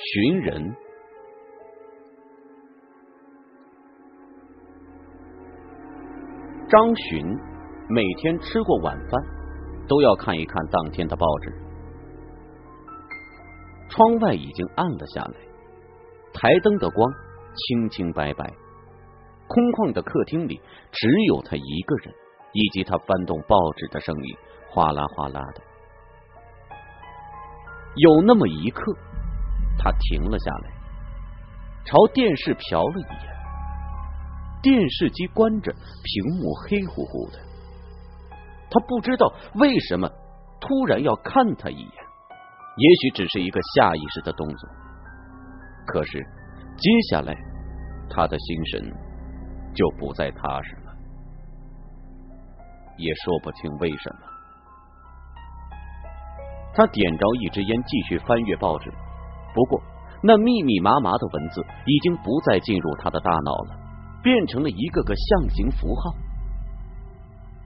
寻人。张巡每天吃过晚饭，都要看一看当天的报纸。窗外已经暗了下来，台灯的光清清白白，空旷的客厅里只有他一个人，以及他翻动报纸的声音，哗啦哗啦的。有那么一刻。他停了下来，朝电视瞟了一眼。电视机关着，屏幕黑乎乎的。他不知道为什么突然要看他一眼，也许只是一个下意识的动作。可是接下来，他的心神就不再踏实了，也说不清为什么。他点着一支烟，继续翻阅报纸。不过，那密密麻麻的文字已经不再进入他的大脑了，变成了一个个象形符号。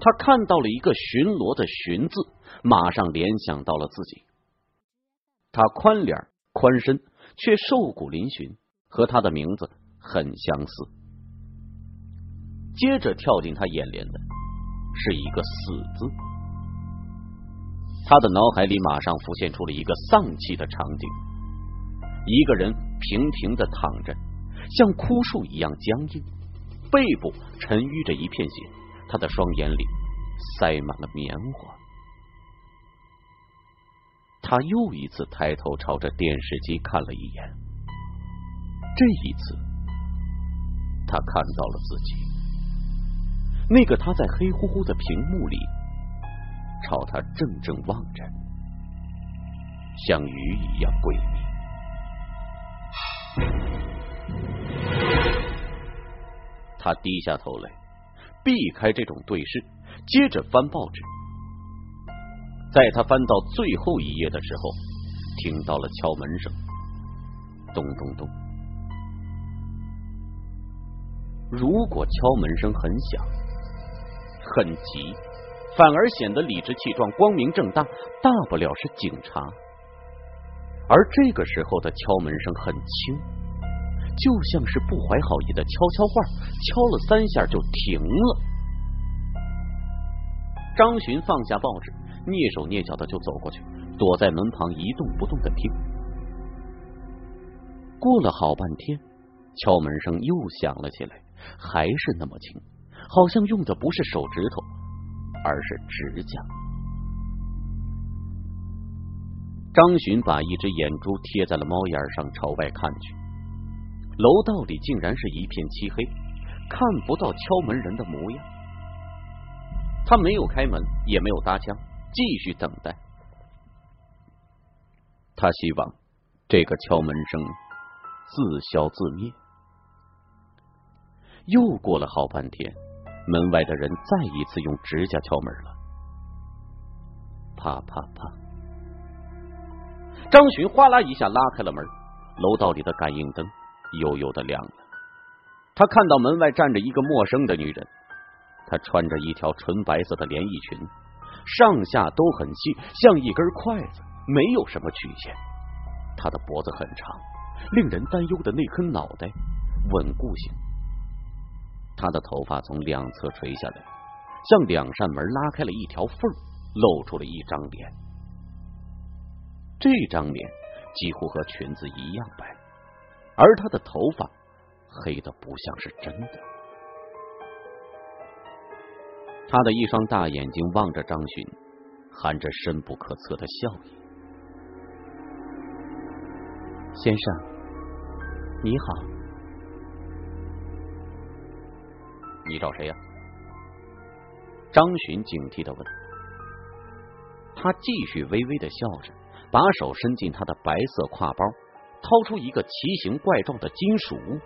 他看到了一个巡逻的“巡”字，马上联想到了自己。他宽脸宽身，却瘦骨嶙峋，和他的名字很相似。接着跳进他眼帘的是一个“死”字，他的脑海里马上浮现出了一个丧气的场景。一个人平平的躺着，像枯树一样僵硬，背部沉淤着一片血，他的双眼里塞满了棉花。他又一次抬头朝着电视机看了一眼，这一次，他看到了自己，那个他在黑乎乎的屏幕里朝他怔怔望着，像鱼一样诡秘。他低下头来，避开这种对视，接着翻报纸。在他翻到最后一页的时候，听到了敲门声，咚咚咚。如果敲门声很响、很急，反而显得理直气壮、光明正大，大不了是警察。而这个时候的敲门声很轻，就像是不怀好意的悄悄话，敲了三下就停了。张巡放下报纸，蹑手蹑脚的就走过去，躲在门旁一动不动的听。过了好半天，敲门声又响了起来，还是那么轻，好像用的不是手指头，而是指甲。张巡把一只眼珠贴在了猫眼上，朝外看去。楼道里竟然是一片漆黑，看不到敲门人的模样。他没有开门，也没有搭腔，继续等待。他希望这个敲门声自消自灭。又过了好半天，门外的人再一次用指甲敲门了，啪啪啪。张巡哗啦一下拉开了门，楼道里的感应灯悠悠的亮了。他看到门外站着一个陌生的女人，她穿着一条纯白色的连衣裙，上下都很细，像一根筷子，没有什么曲线。她的脖子很长，令人担忧的那颗脑袋稳固性。她的头发从两侧垂下来，像两扇门拉开了一条缝，露出了一张脸。这张脸几乎和裙子一样白，而她的头发黑的不像是真的。他的一双大眼睛望着张巡，含着深不可测的笑意。先生，你好，你找谁呀？张巡警惕的问。他继续微微的笑着。把手伸进他的白色挎包，掏出一个奇形怪状的金属物。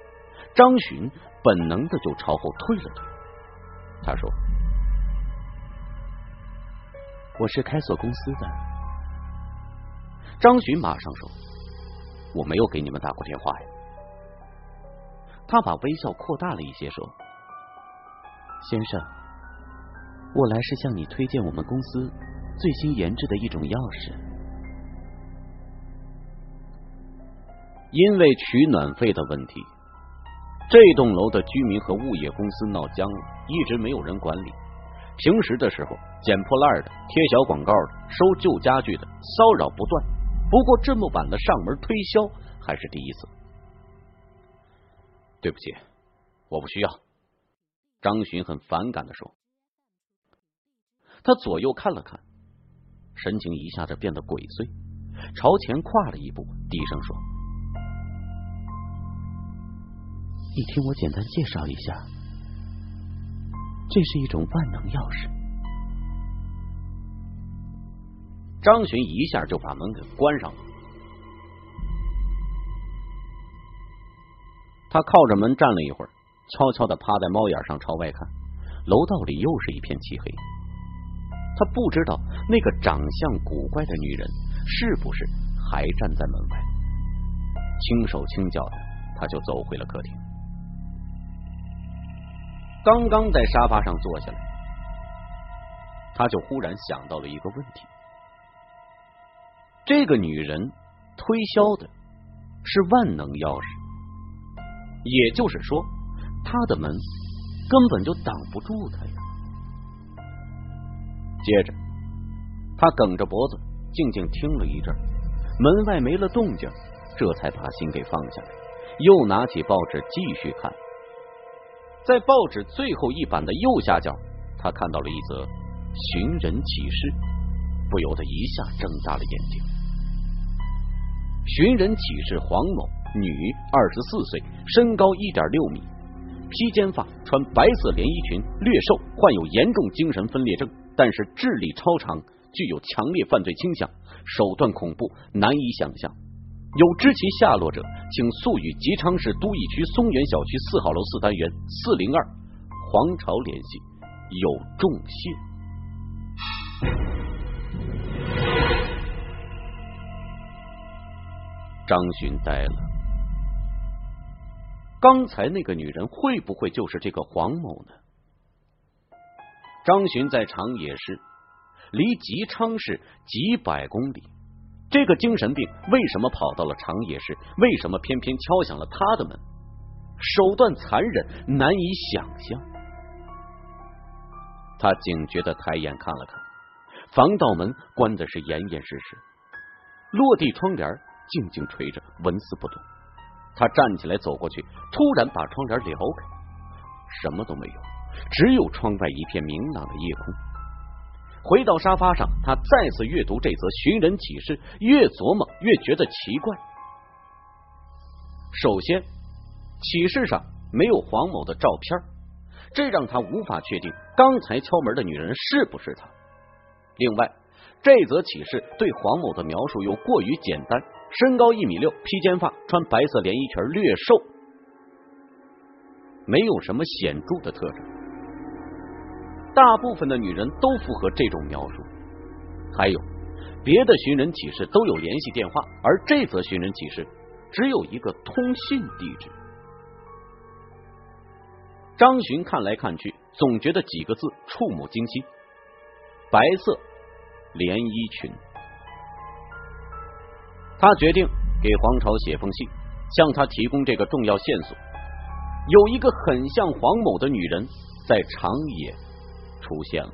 张巡本能的就朝后退了退。他说：“我是开锁公司的。”张巡马上说：“我没有给你们打过电话呀。”他把微笑扩大了一些，说：“先生，我来是向你推荐我们公司最新研制的一种钥匙。”因为取暖费的问题，这栋楼的居民和物业公司闹僵了，一直没有人管理。平时的时候，捡破烂的、贴小广告的、收旧家具的，骚扰不断。不过这么晚的上门推销还是第一次。对不起，我不需要。张巡很反感的说。他左右看了看，神情一下子变得鬼祟，朝前跨了一步，低声说：“你听我简单介绍一下，这是一种万能钥匙。”张巡一下就把门给关上了。他靠着门站了一会儿，悄悄的趴在猫眼上朝外看，楼道里又是一片漆黑。他不知道那个长相古怪的女人是不是还站在门外，轻手轻脚的，他就走回了客厅。刚刚在沙发上坐下来，他就忽然想到了一个问题。这个女人推销的是万能钥匙，也就是说，她的门根本就挡不住她呀。接着，他梗着脖子静静听了一阵，门外没了动静，这才把心给放下来，又拿起报纸继续看。在报纸最后一版的右下角，他看到了一则寻人启事，不由得一下睁大了眼睛。寻人启事：黄某，女，二十四岁，身高一点六米，披肩发，穿白色连衣裙，略瘦，患有严重精神分裂症，但是智力超常，具有强烈犯罪倾向，手段恐怖，难以想象。有知其下落者，请速与吉昌市都邑区松原小区四号楼四单元四零二黄朝联系，有重谢。张巡呆了，刚才那个女人会不会就是这个黄某呢？张巡在长野市，离吉昌市几百公里，这个精神病为什么跑到了长野市？为什么偏偏敲响了他的门？手段残忍，难以想象。他警觉的抬眼看了看，防盗门关的是严严实实，落地窗帘。静静垂着，纹丝不动。他站起来走过去，突然把窗帘撩开，什么都没有，只有窗外一片明朗的夜空。回到沙发上，他再次阅读这则寻人启事，越琢磨越觉得奇怪。首先，启事上没有黄某的照片，这让他无法确定刚才敲门的女人是不是他。另外，这则启事对黄某的描述又过于简单。身高一米六，披肩发，穿白色连衣裙，略瘦，没有什么显著的特征。大部分的女人都符合这种描述。还有别的寻人启事都有联系电话，而这则寻人启事只有一个通信地址。张巡看来看去，总觉得几个字触目惊心：白色连衣裙。他决定给黄朝写封信，向他提供这个重要线索。有一个很像黄某的女人在长野出现了。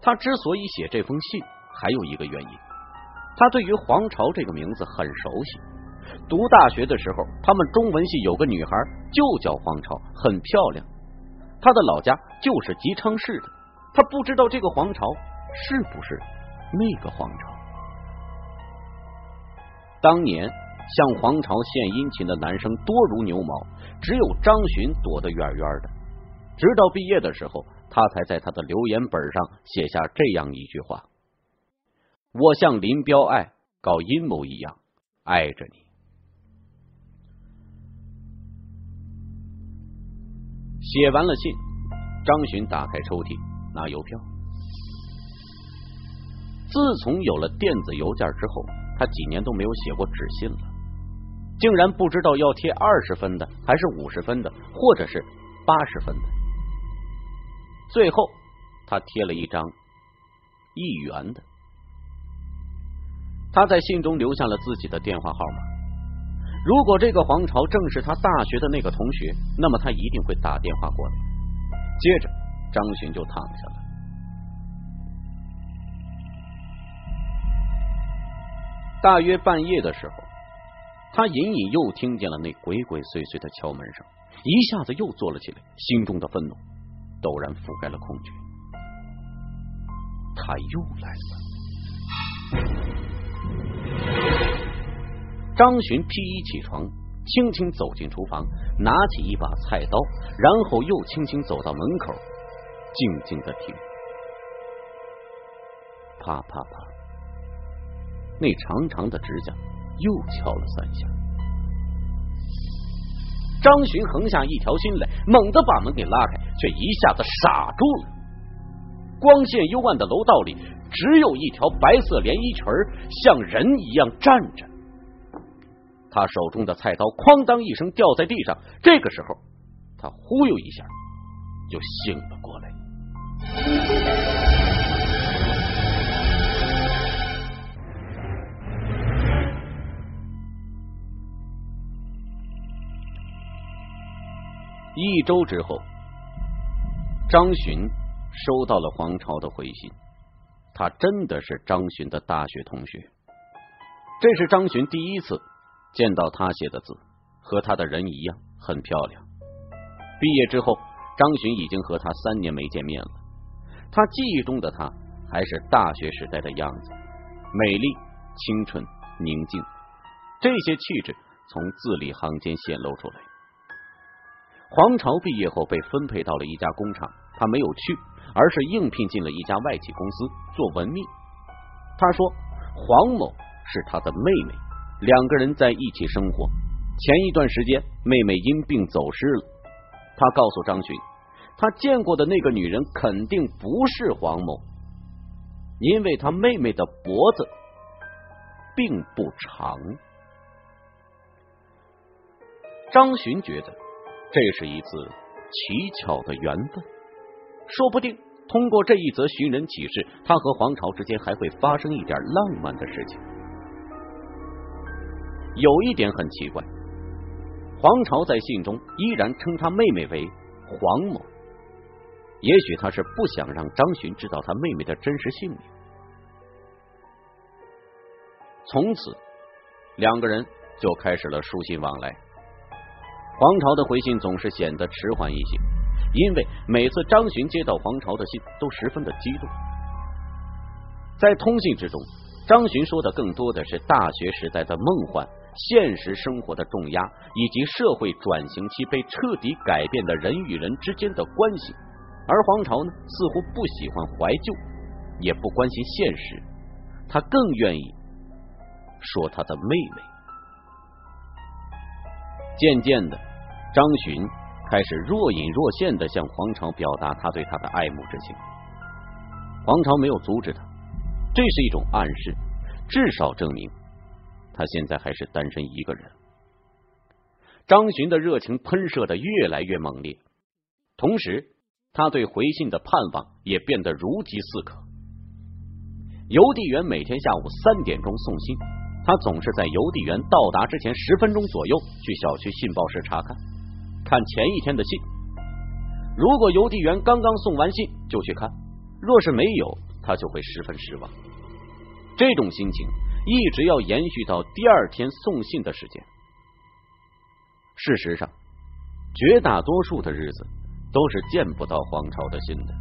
他之所以写这封信，还有一个原因，他对于黄朝这个名字很熟悉。读大学的时候，他们中文系有个女孩就叫黄朝，很漂亮。她的老家就是吉昌市的。他不知道这个黄朝是不是那个黄朝。当年向黄巢献殷勤的男生多如牛毛，只有张巡躲得远远的。直到毕业的时候，他才在他的留言本上写下这样一句话：“我像林彪爱搞阴谋一样爱着你。”写完了信，张巡打开抽屉拿邮票。自从有了电子邮件之后。他几年都没有写过纸信了，竟然不知道要贴二十分的，还是五十分的，或者是八十分的。最后，他贴了一张一元的。他在信中留下了自己的电话号码。如果这个黄朝正是他大学的那个同学，那么他一定会打电话过来。接着，张巡就躺下了。大约半夜的时候，他隐隐又听见了那鬼鬼祟祟的敲门声，一下子又坐了起来，心中的愤怒陡然覆盖了空觉。他又来了。张巡披衣起床，轻轻走进厨房，拿起一把菜刀，然后又轻轻走到门口，静静的听。啪啪啪，那长长的指甲又敲了三下。张巡横下一条心来，猛地把门给拉开，却一下子傻住了。光线幽暗的楼道里，只有一条白色连衣裙像人一样站着。他手中的菜刀哐当一声掉在地上，这个时候，他忽悠一下就醒了过来。一周之后，张巡收到了黄朝的回信，他真的是张巡的大学同学，这是张巡第一次。见到他写的字，和他的人一样，很漂亮。毕业之后，张巡已经和他三年没见面了。他记忆中的他还是大学时代的样子，美丽、清纯、宁静，这些气质从字里行间显露出来。黄巢毕业后被分配到了一家工厂，他没有去，而是应聘进了一家外企公司做文秘。他说，黄某是他的妹妹。两个人在一起生活，前一段时间妹妹因病走失了。他告诉张巡，他见过的那个女人肯定不是黄某，因为他妹妹的脖子并不长。张巡觉得这是一次奇巧的缘分，说不定通过这一则寻人启事，他和黄巢之间还会发生一点浪漫的事情。有一点很奇怪，黄巢在信中依然称他妹妹为黄某，也许他是不想让张巡知道他妹妹的真实姓名。从此，两个人就开始了书信往来。黄巢的回信总是显得迟缓一些，因为每次张巡接到黄巢的信，都十分的激动。在通信之中，张巡说的更多的是大学时代的梦幻。现实生活的重压，以及社会转型期被彻底改变的人与人之间的关系，而黄巢呢，似乎不喜欢怀旧，也不关心现实，他更愿意说他的妹妹。渐渐的，张巡开始若隐若现的向黄巢表达他对他的爱慕之情。黄巢没有阻止他，这是一种暗示，至少证明。他现在还是单身一个人。张巡的热情喷射的越来越猛烈，同时他对回信的盼望也变得如饥似渴。邮递员每天下午三点钟送信，他总是在邮递员到达之前十分钟左右去小区信报室查看，看前一天的信。如果邮递员刚刚送完信就去看，若是没有，他就会十分失望。这种心情。一直要延续到第二天送信的时间。事实上，绝大多数的日子都是见不到黄巢的信的。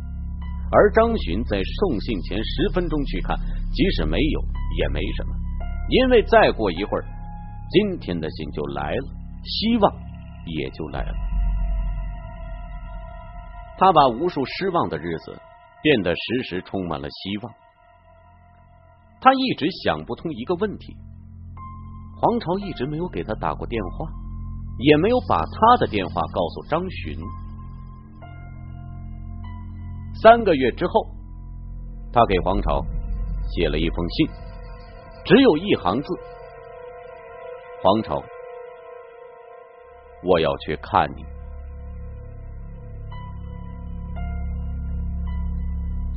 而张巡在送信前十分钟去看，即使没有也没什么，因为再过一会儿，今天的信就来了，希望也就来了。他把无数失望的日子变得时时充满了希望。他一直想不通一个问题：黄巢一直没有给他打过电话，也没有把他的电话告诉张巡。三个月之后，他给黄巢写了一封信，只有一行字：“黄巢，我要去看你。”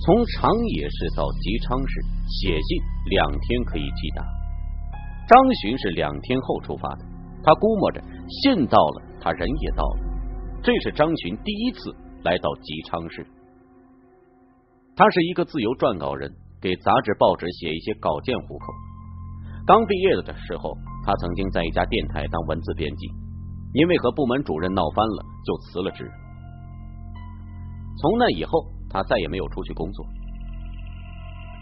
从长野市到吉昌市，写信两天可以抵达。张巡是两天后出发的，他估摸着信到了，他人也到了。这是张巡第一次来到吉昌市。他是一个自由撰稿人，给杂志报纸写一些稿件糊口。刚毕业的时候，他曾经在一家电台当文字编辑，因为和部门主任闹翻了，就辞了职。从那以后，他再也没有出去工作。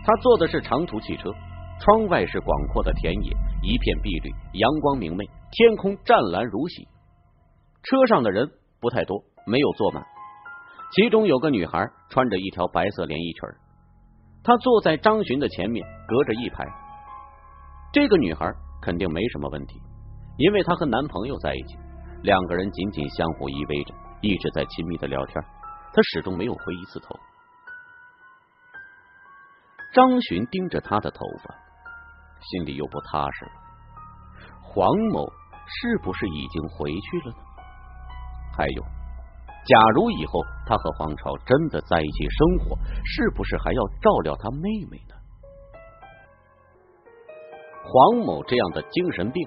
他坐的是长途汽车，窗外是广阔的田野，一片碧绿，阳光明媚，天空湛蓝如洗。车上的人不太多，没有坐满。其中有个女孩穿着一条白色连衣裙，她坐在张巡的前面，隔着一排。这个女孩肯定没什么问题，因为她和男朋友在一起，两个人紧紧相互依偎着，一直在亲密的聊天。她始终没有回一次头。张巡盯着她的头发，心里又不踏实了。黄某是不是已经回去了呢？还有，假如以后他和黄朝真的在一起生活，是不是还要照料他妹妹呢？黄某这样的精神病，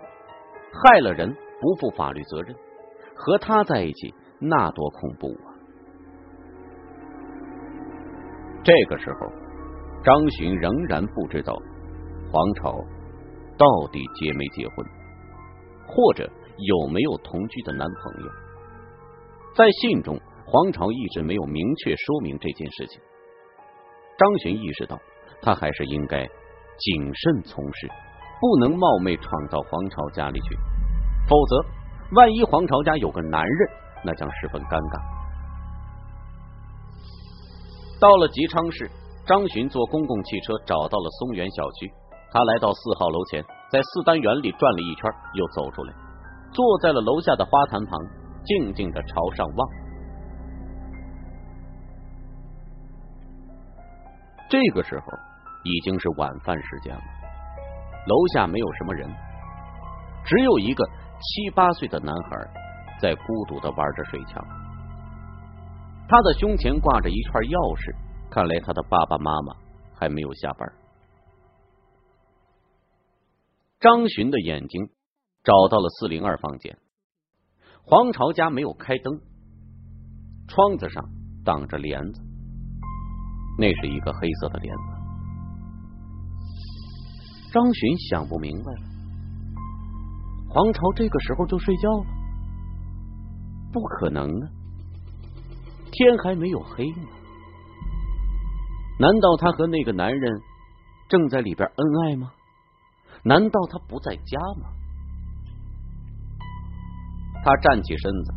害了人不负法律责任，和他在一起那多恐怖啊！这个时候，张巡仍然不知道黄朝到底结没结婚，或者有没有同居的男朋友。在信中，黄朝一直没有明确说明这件事情。张巡意识到，他还是应该谨慎从事。不能冒昧闯到黄朝家里去，否则万一黄朝家有个男人，那将十分尴尬。到了吉昌市，张巡坐公共汽车找到了松原小区。他来到四号楼前，在四单元里转了一圈，又走出来，坐在了楼下的花坛旁，静静的朝上望。这个时候已经是晚饭时间了。楼下没有什么人，只有一个七八岁的男孩在孤独的玩着水枪。他的胸前挂着一串钥匙，看来他的爸爸妈妈还没有下班。张巡的眼睛找到了四零二房间，黄朝家没有开灯，窗子上挡着帘子，那是一个黑色的帘子。张巡想不明白了，黄朝这个时候就睡觉了？不可能啊！天还没有黑呢。难道他和那个男人正在里边恩爱吗？难道他不在家吗？他站起身子，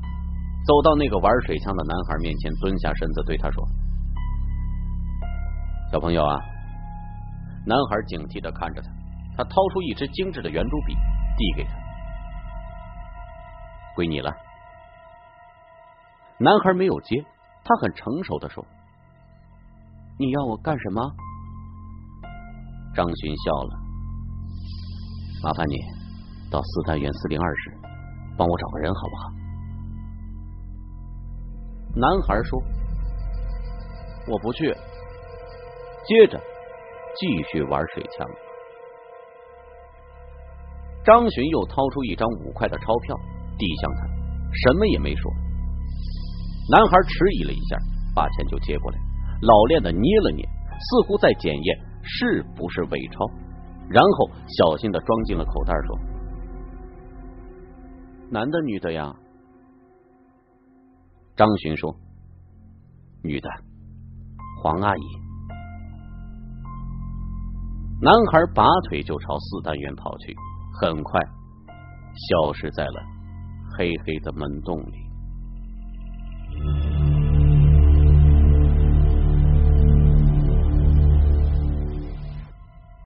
走到那个玩水枪的男孩面前，蹲下身子对他说：“小朋友啊。”男孩警惕的看着他。他掏出一支精致的圆珠笔，递给他，归你了。男孩没有接，他很成熟的说：“你要我干什么？”张巡笑了，麻烦你到四单元四零二室帮我找个人好不好？男孩说：“我不去。”接着继续玩水枪。张巡又掏出一张五块的钞票，递向他，什么也没说。男孩迟疑了一下，把钱就接过来，老练的捏了捏，似乎在检验是不是伪钞，然后小心的装进了口袋，说：“男的，女的呀？”张巡说：“女的，黄阿姨。”男孩拔腿就朝四单元跑去。很快消失在了黑黑的门洞里。